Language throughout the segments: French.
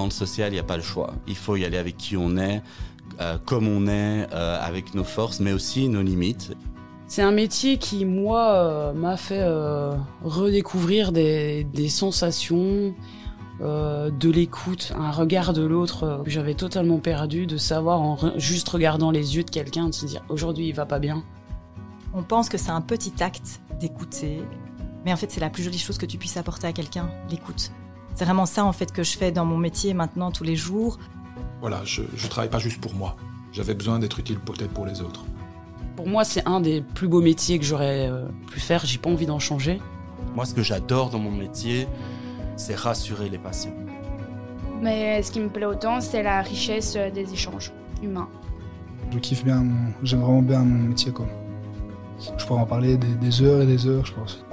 Dans le social, il n'y a pas le choix. Il faut y aller avec qui on est, euh, comme on est, euh, avec nos forces, mais aussi nos limites. C'est un métier qui, moi, euh, m'a fait euh, redécouvrir des, des sensations, euh, de l'écoute, un regard de l'autre euh, que j'avais totalement perdu, de savoir en re- juste regardant les yeux de quelqu'un, de se dire aujourd'hui il va pas bien. On pense que c'est un petit acte d'écouter, mais en fait c'est la plus jolie chose que tu puisses apporter à quelqu'un, l'écoute. C'est vraiment ça en fait que je fais dans mon métier maintenant tous les jours. Voilà, je ne travaille pas juste pour moi. J'avais besoin d'être utile peut-être pour les autres. Pour moi, c'est un des plus beaux métiers que j'aurais euh, pu faire. J'ai pas envie d'en changer. Moi, ce que j'adore dans mon métier, c'est rassurer les patients. Mais ce qui me plaît autant, c'est la richesse euh, des échanges humains. Je kiffe bien, j'aime vraiment bien mon métier. Quoi. Je pourrais en parler des, des heures et des heures, je pense.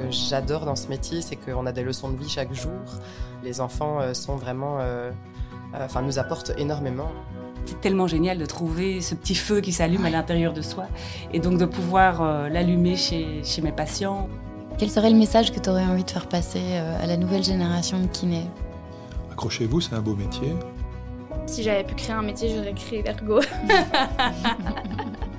Que j'adore dans ce métier, c'est qu'on a des leçons de vie chaque jour. Les enfants euh, sont vraiment, euh, euh, enfin, nous apportent énormément. C'est tellement génial de trouver ce petit feu qui s'allume à l'intérieur de soi et donc de pouvoir euh, l'allumer chez, chez mes patients. Quel serait le message que tu aurais envie de faire passer euh, à la nouvelle génération de kinés? Accrochez-vous, c'est un beau métier. Si j'avais pu créer un métier, j'aurais créé l'ergot.